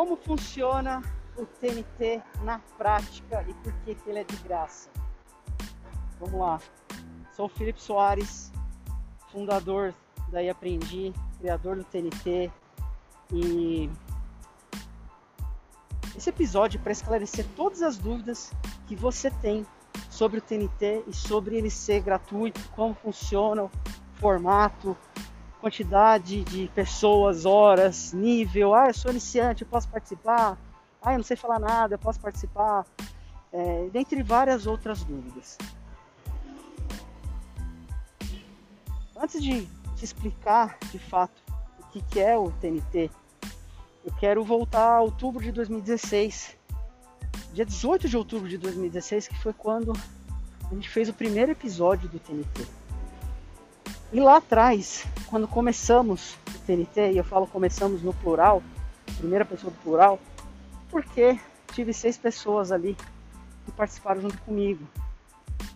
Como funciona o TNT na prática e por que, que ele é de graça? Vamos lá. Sou o Felipe Soares, fundador da Aprendi, criador do TNT e esse episódio é para esclarecer todas as dúvidas que você tem sobre o TNT e sobre ele ser gratuito, como funciona o formato, quantidade de pessoas, horas, nível. Ah, eu sou iniciante, eu posso participar. Ah, eu não sei falar nada, eu posso participar. É, dentre várias outras dúvidas. Antes de te explicar de fato o que, que é o TNT, eu quero voltar a outubro de 2016, dia 18 de outubro de 2016, que foi quando a gente fez o primeiro episódio do TNT. E lá atrás, quando começamos o TNT, e eu falo começamos no plural, primeira pessoa do plural, porque tive seis pessoas ali que participaram junto comigo.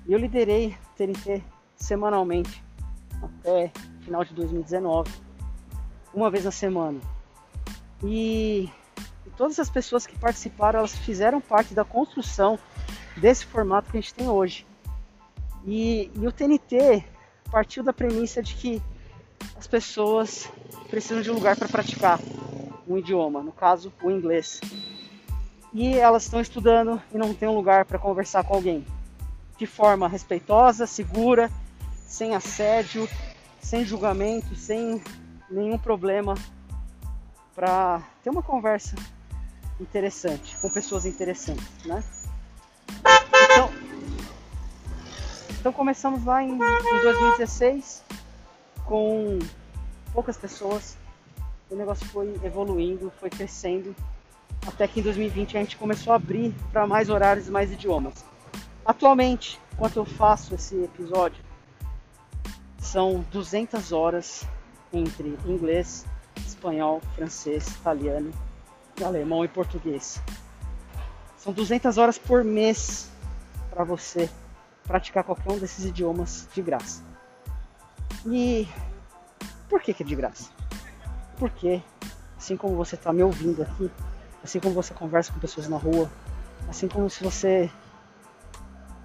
E eu liderei o TNT semanalmente até final de 2019, uma vez na semana. E, e todas as pessoas que participaram, elas fizeram parte da construção desse formato que a gente tem hoje. E, e o TNT partiu da premissa de que as pessoas precisam de um lugar para praticar um idioma, no caso o inglês. E elas estão estudando e não tem um lugar para conversar com alguém de forma respeitosa, segura, sem assédio, sem julgamento, sem nenhum problema para ter uma conversa interessante com pessoas interessantes, né? Então começamos lá em, em 2016 com poucas pessoas. O negócio foi evoluindo, foi crescendo, até que em 2020 a gente começou a abrir para mais horários e mais idiomas. Atualmente, enquanto eu faço esse episódio, são 200 horas entre inglês, espanhol, francês, italiano, alemão e português. São 200 horas por mês para você praticar qualquer um desses idiomas de graça. E por que, que é de graça? Porque, assim como você está me ouvindo aqui, assim como você conversa com pessoas na rua, assim como se você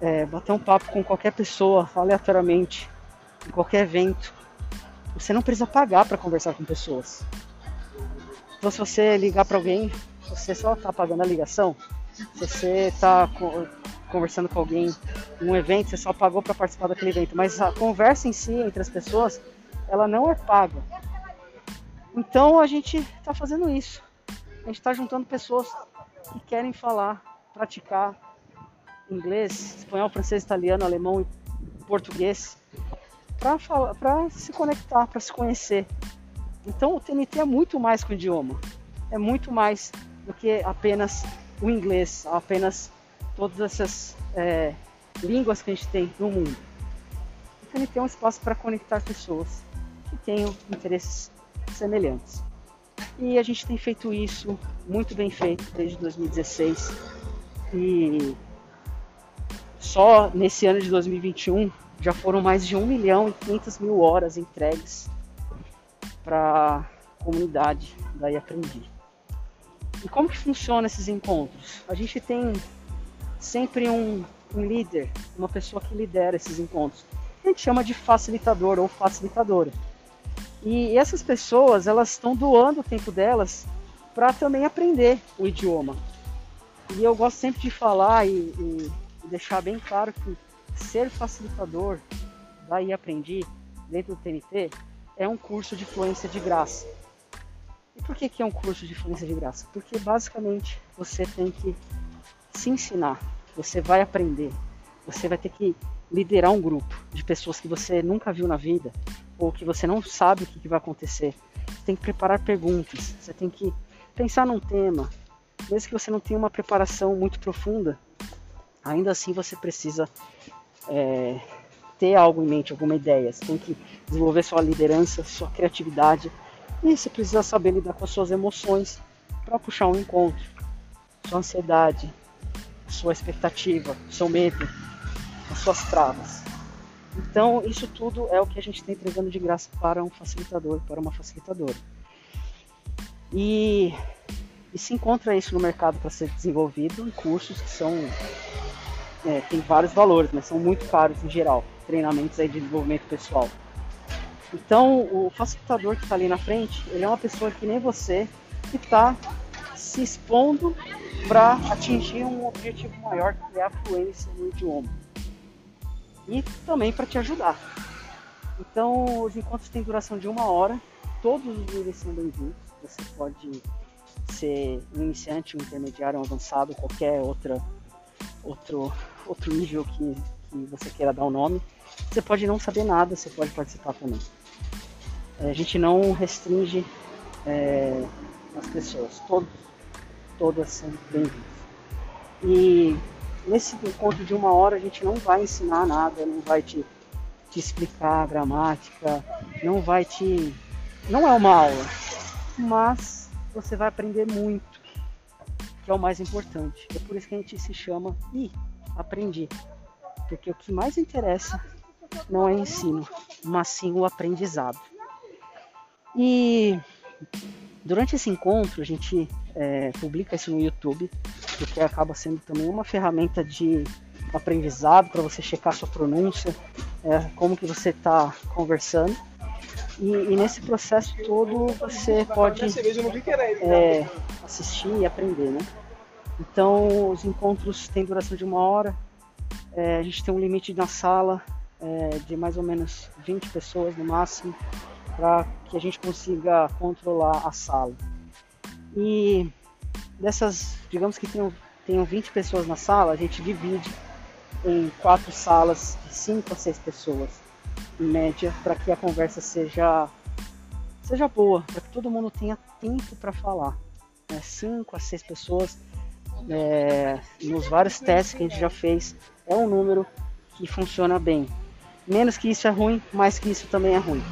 é, bater um papo com qualquer pessoa aleatoriamente, em qualquer evento, você não precisa pagar para conversar com pessoas. Então, se você ligar para alguém, você só está pagando a ligação. Se você está conversando com alguém um evento, você só pagou para participar daquele evento. Mas a conversa em si entre as pessoas, ela não é paga. Então a gente está fazendo isso. A gente está juntando pessoas que querem falar, praticar inglês, espanhol, francês, italiano, alemão e português para se conectar, para se conhecer. Então o TNT é muito mais que o idioma, é muito mais do que apenas o inglês, apenas todas essas é, línguas que a gente tem no mundo. O TNT é um espaço para conectar pessoas que tenham interesses semelhantes. E a gente tem feito isso muito bem feito desde 2016. E só nesse ano de 2021 já foram mais de 1 milhão e 500 mil horas entregues para a comunidade daí aprendi. E como que funciona esses encontros? A gente tem sempre um, um líder, uma pessoa que lidera esses encontros. A gente chama de facilitador ou facilitadora. E essas pessoas, elas estão doando o tempo delas para também aprender o idioma. E eu gosto sempre de falar e, e deixar bem claro que ser facilitador daí aprendi dentro do TNT é um curso de fluência de graça. E por que, que é um curso de fluência de graça? Porque basicamente você tem que se ensinar, você vai aprender, você vai ter que liderar um grupo de pessoas que você nunca viu na vida ou que você não sabe o que, vai acontecer. Você tem que preparar perguntas, você tem que pensar num tema, mesmo que você não tenha uma preparação muito profunda, ainda assim você precisa é, ter algo em mente, alguma ideia. Você tem que desenvolver sua liderança, sua criatividade. E você precisa saber lidar com as suas emoções para puxar um encontro. Sua ansiedade, sua expectativa, seu medo, as suas travas. Então, isso tudo é o que a gente está entregando de graça para um facilitador, para uma facilitadora. E E se encontra isso no mercado para ser desenvolvido em cursos que são. É, tem vários valores, mas são muito caros em geral. Treinamentos aí de desenvolvimento pessoal. Então, o facilitador que está ali na frente, ele é uma pessoa que nem você, que está se expondo para atingir um objetivo maior, que é a fluência no idioma. E também para te ajudar. Então, os encontros têm duração de uma hora, todos os níveis são bem-vindos. Você pode ser um iniciante, um intermediário, um avançado, qualquer outra, outro, outro nível que, que você queira dar o um nome. Você pode não saber nada, você pode participar também. É, a gente não restringe é, as pessoas, todos, todas são bem-vindas. E nesse encontro de uma hora a gente não vai ensinar nada, não vai te, te explicar a gramática, não vai te. Não é uma aula, mas você vai aprender muito, que é o mais importante. É por isso que a gente se chama e aprendi. Porque o que mais interessa não é ensino, mas sim o aprendizado. E durante esse encontro a gente é, publica isso no YouTube, porque acaba sendo também uma ferramenta de aprendizado para você checar sua pronúncia, é, como que você está conversando. E, e, nesse processo todo você pode é, assistir e aprender, né? Então os encontros têm duração de uma hora, é, a gente tem um limite na sala é, de mais ou menos 20 pessoas no máximo para que a gente consiga controlar a sala. E dessas, digamos que tenham, tenham 20 pessoas na sala, a gente divide em quatro salas de 5 a 6 pessoas, em média, para que a conversa seja, seja boa, para que todo mundo tenha tempo para falar. 5 né? a 6 pessoas, é, nos vários testes que a gente já fez, é um número que funciona bem. Menos que isso é ruim, mais que isso também é ruim.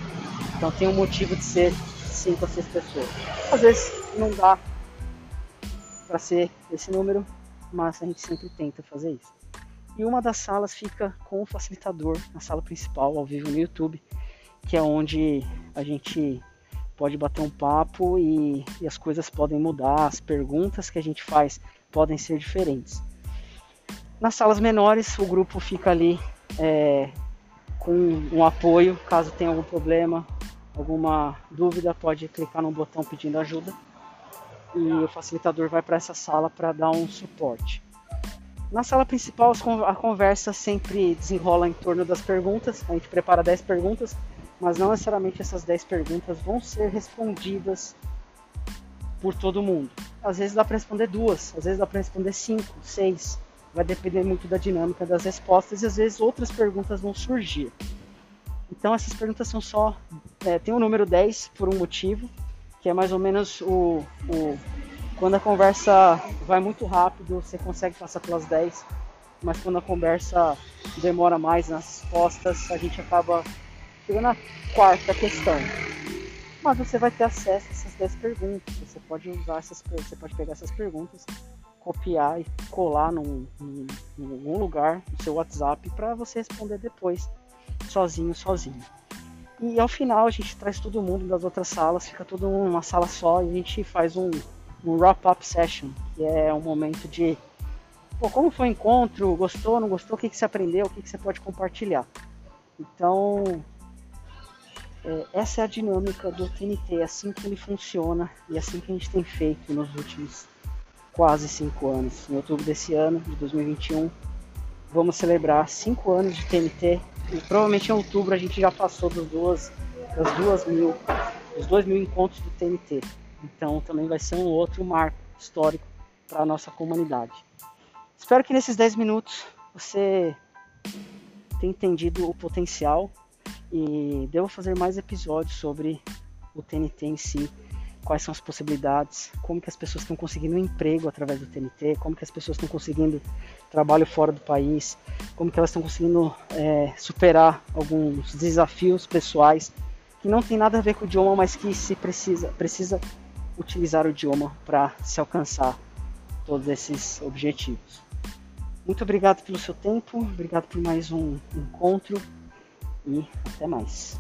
Então tem um motivo de ser 5 a 6 pessoas. Às vezes não dá para ser esse número, mas a gente sempre tenta fazer isso. E uma das salas fica com o facilitador, na sala principal, ao vivo no YouTube, que é onde a gente pode bater um papo e, e as coisas podem mudar, as perguntas que a gente faz podem ser diferentes. Nas salas menores, o grupo fica ali é, com um apoio caso tenha algum problema, alguma dúvida, pode clicar no botão pedindo ajuda e o facilitador vai para essa sala para dar um suporte. Na sala principal, a conversa sempre desenrola em torno das perguntas. A gente prepara 10 perguntas, mas não necessariamente essas 10 perguntas vão ser respondidas por todo mundo. Às vezes dá para responder duas, às vezes dá para responder cinco, seis. Vai depender muito da dinâmica das respostas e às vezes outras perguntas vão surgir. Então essas perguntas são só. É, tem o número 10 por um motivo, que é mais ou menos o, o. Quando a conversa vai muito rápido, você consegue passar pelas 10, mas quando a conversa demora mais nas respostas, a gente acaba chegando na quarta questão. Mas você vai ter acesso a essas 10 perguntas. Você pode usar essas você pode pegar essas perguntas, copiar e colar num, num, algum lugar no seu WhatsApp para você responder depois sozinho, sozinho. E ao final a gente traz todo mundo das outras salas, fica tudo numa sala só e a gente faz um, um wrap-up session, que é um momento de pô, como foi o encontro, gostou, não gostou, o que, que você aprendeu, o que, que você pode compartilhar. Então, é, essa é a dinâmica do TNT, é assim que ele funciona e é assim que a gente tem feito nos últimos quase cinco anos. Em outubro desse ano, de 2021, vamos celebrar cinco anos de TNT e provavelmente em outubro a gente já passou dos duas, das duas mil, dos dois mil encontros do TNT. Então também vai ser um outro marco histórico para a nossa comunidade. Espero que nesses 10 minutos você tenha entendido o potencial e devo fazer mais episódios sobre o TNT em si quais são as possibilidades, como que as pessoas estão conseguindo um emprego através do TNT, como que as pessoas estão conseguindo trabalho fora do país, como que elas estão conseguindo é, superar alguns desafios pessoais que não tem nada a ver com o idioma, mas que se precisa, precisa utilizar o idioma para se alcançar todos esses objetivos. Muito obrigado pelo seu tempo, obrigado por mais um encontro e até mais.